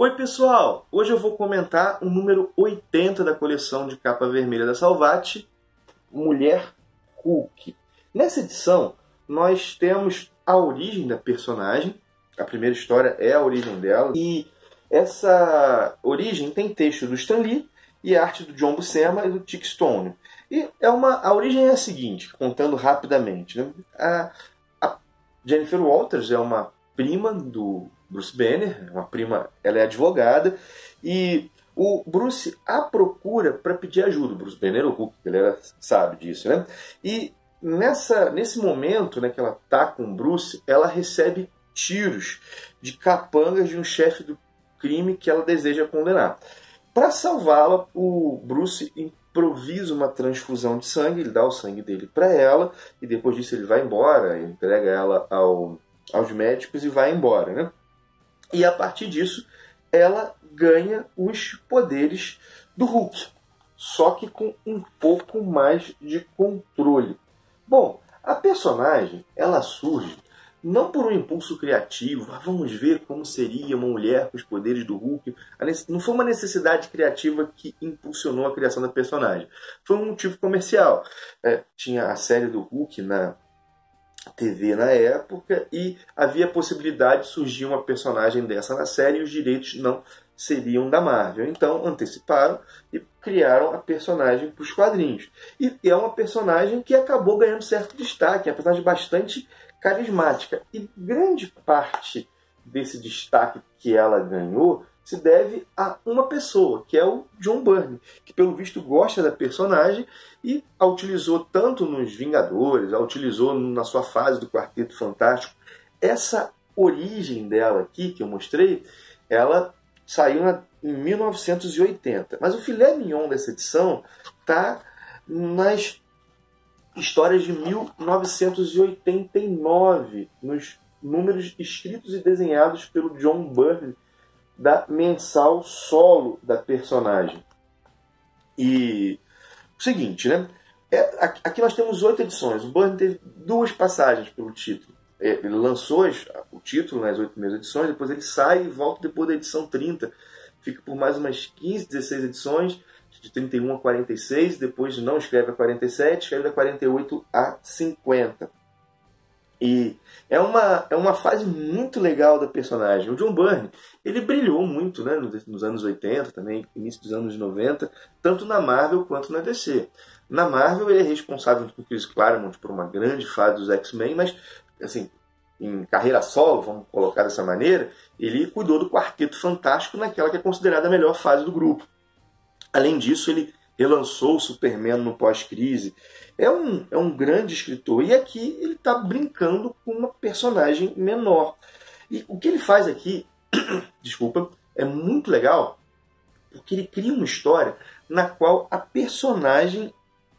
Oi pessoal, hoje eu vou comentar o número 80 da coleção de capa vermelha da Salvati, Mulher Hulk. Nessa edição, nós temos a origem da personagem, a primeira história é a origem dela, e essa origem tem texto do Stan Lee e arte do John Buscema e do Tick Stone. E é uma, a origem é a seguinte, contando rapidamente. Né? A, a Jennifer Walters é uma prima do Bruce Banner, uma prima, ela é advogada, e o Bruce a procura para pedir ajuda. O Bruce Banner, o Hulk, ele sabe disso, né? E nessa, nesse momento né, que ela tá com o Bruce, ela recebe tiros de capangas de um chefe do crime que ela deseja condenar. Para salvá-la, o Bruce improvisa uma transfusão de sangue, ele dá o sangue dele para ela e depois disso ele vai embora, entrega ela ao, aos médicos e vai embora, né? E a partir disso, ela ganha os poderes do Hulk, só que com um pouco mais de controle. Bom, a personagem ela surge não por um impulso criativo, ah, vamos ver como seria uma mulher com os poderes do Hulk. Não foi uma necessidade criativa que impulsionou a criação da personagem. Foi um motivo comercial. É, tinha a série do Hulk na TV na época e havia a possibilidade de surgir uma personagem dessa na série e os direitos não seriam da Marvel. Então anteciparam e criaram a personagem para os quadrinhos. E é uma personagem que acabou ganhando certo destaque, é uma personagem bastante carismática. E grande parte desse destaque que ela ganhou se deve a uma pessoa, que é o John Byrne, que pelo visto gosta da personagem e a utilizou tanto nos Vingadores, a utilizou na sua fase do Quarteto Fantástico. Essa origem dela aqui, que eu mostrei, ela saiu na, em 1980. Mas o filé mignon dessa edição está nas histórias de 1989, nos números escritos e desenhados pelo John Byrne da mensal solo da personagem. E o seguinte, né? É, aqui nós temos oito edições. O Burn teve duas passagens pelo título. É, ele lançou o título nas oito primeiras edições, depois ele sai e volta depois da edição 30. Fica por mais umas 15, 16 edições, de 31 a 46, depois não escreve a 47, escreve da 48 a 50. E é uma, é uma fase muito legal da personagem. O John Byrne, ele brilhou muito né, nos anos 80, também início dos anos 90, tanto na Marvel quanto na DC. Na Marvel ele é responsável com Chris Claremont por uma grande fase dos X-Men, mas assim, em carreira solo, vamos colocar dessa maneira, ele cuidou do Quarteto Fantástico naquela que é considerada a melhor fase do grupo. Além disso, ele relançou o Superman no pós-crise. É um, é um grande escritor. E aqui ele está brincando com uma personagem menor. E o que ele faz aqui, desculpa, é muito legal, porque ele cria uma história na qual a personagem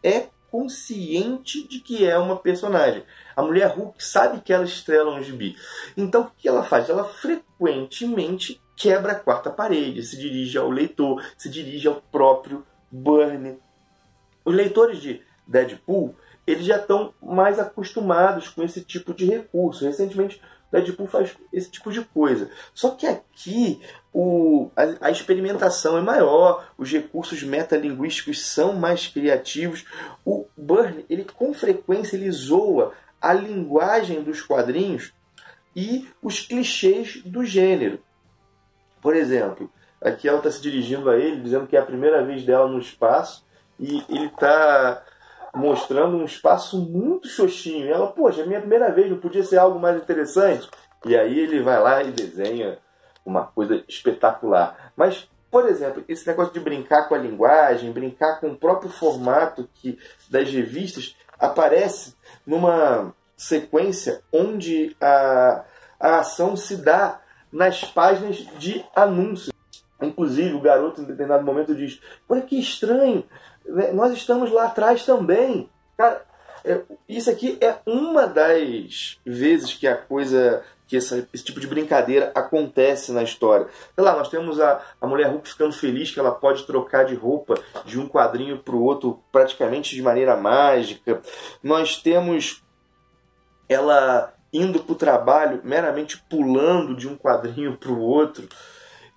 é consciente de que é uma personagem. A mulher Hulk sabe que ela estrela um gibi. Então o que ela faz? Ela frequentemente quebra a quarta parede, se dirige ao leitor, se dirige ao próprio Burn. Os leitores de Deadpool eles já estão mais acostumados com esse tipo de recurso. Recentemente, Deadpool faz esse tipo de coisa. Só que aqui o, a, a, experimentação é maior, os recursos metalinguísticos são mais criativos. O Burn, ele com frequência ele zoa a linguagem dos quadrinhos e os clichês do gênero. Por exemplo, Aqui ela está se dirigindo a ele, dizendo que é a primeira vez dela no espaço e ele está mostrando um espaço muito xoxinho. E ela, poxa, é minha primeira vez, não podia ser algo mais interessante? E aí ele vai lá e desenha uma coisa espetacular. Mas, por exemplo, esse negócio de brincar com a linguagem, brincar com o próprio formato que das revistas aparece numa sequência onde a, a ação se dá nas páginas de anúncios. Inclusive, o garoto, em determinado momento, diz: Olha que estranho, né, nós estamos lá atrás também. Cara, é, isso aqui é uma das vezes que a coisa, que essa, esse tipo de brincadeira acontece na história. Sei lá, nós temos a, a mulher Hulk ficando feliz que ela pode trocar de roupa de um quadrinho para o outro praticamente de maneira mágica. Nós temos ela indo para o trabalho meramente pulando de um quadrinho para o outro.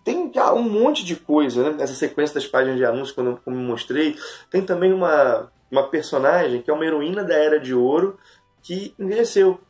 Tem um monte de coisa, né? Essa sequência das páginas de anúncios, como eu mostrei. Tem também uma, uma personagem que é uma heroína da Era de Ouro que envelheceu.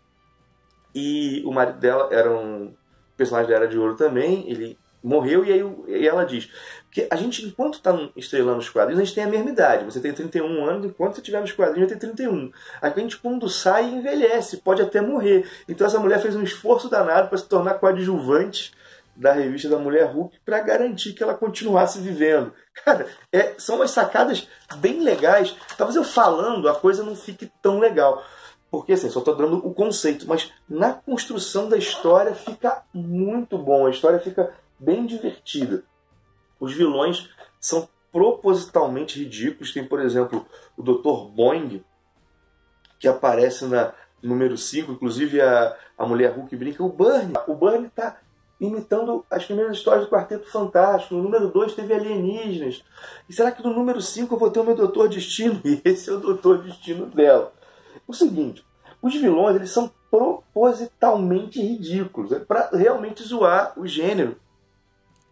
E o marido dela era um personagem da Era de Ouro também. Ele morreu e aí e ela diz que a gente enquanto está estrelando os quadrinhos a gente tem a mesma idade você tem 31 anos enquanto você estiver nos quadrinhos vai ter 31 aqui a gente quando sai envelhece pode até morrer então essa mulher fez um esforço danado para se tornar coadjuvante da revista da Mulher Hulk para garantir que ela continuasse vivendo. Cara, é, são umas sacadas bem legais. Talvez eu falando a coisa não fique tão legal. Porque assim, só estou dando o conceito, mas na construção da história fica muito bom. A história fica bem divertida. Os vilões são propositalmente ridículos. Tem, por exemplo, o Dr. Boing, que aparece na número 5, inclusive a, a Mulher Hulk brinca. O Burn, o Burn está imitando as primeiras histórias do Quarteto Fantástico. No número 2 teve alienígenas. E será que no número 5 eu vou ter o meu Doutor Destino? E esse é o Doutor Destino dela. O seguinte, os vilões eles são propositalmente ridículos. É para realmente zoar o gênero.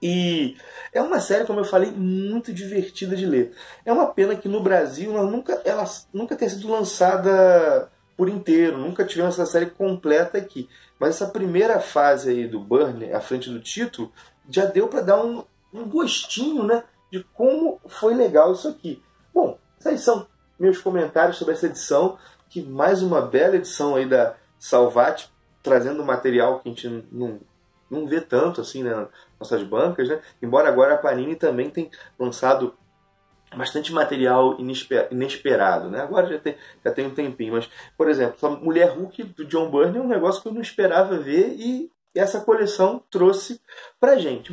E é uma série, como eu falei, muito divertida de ler. É uma pena que no Brasil ela nunca, ela nunca tenha sido lançada por inteiro, nunca tivemos essa série completa aqui. Mas essa primeira fase aí do Burn, à frente do título, já deu para dar um, um gostinho né, de como foi legal isso aqui. Bom, esses são meus comentários sobre essa edição, que mais uma bela edição aí da Salvat, trazendo material que a gente não, não vê tanto assim né, nossas bancas, né? Embora agora a Panini também tenha lançado bastante material inesperado, né? Agora já tem, já tem um tempinho, mas, por exemplo, a Mulher Hulk do John Byrne é um negócio que eu não esperava ver e essa coleção trouxe pra gente.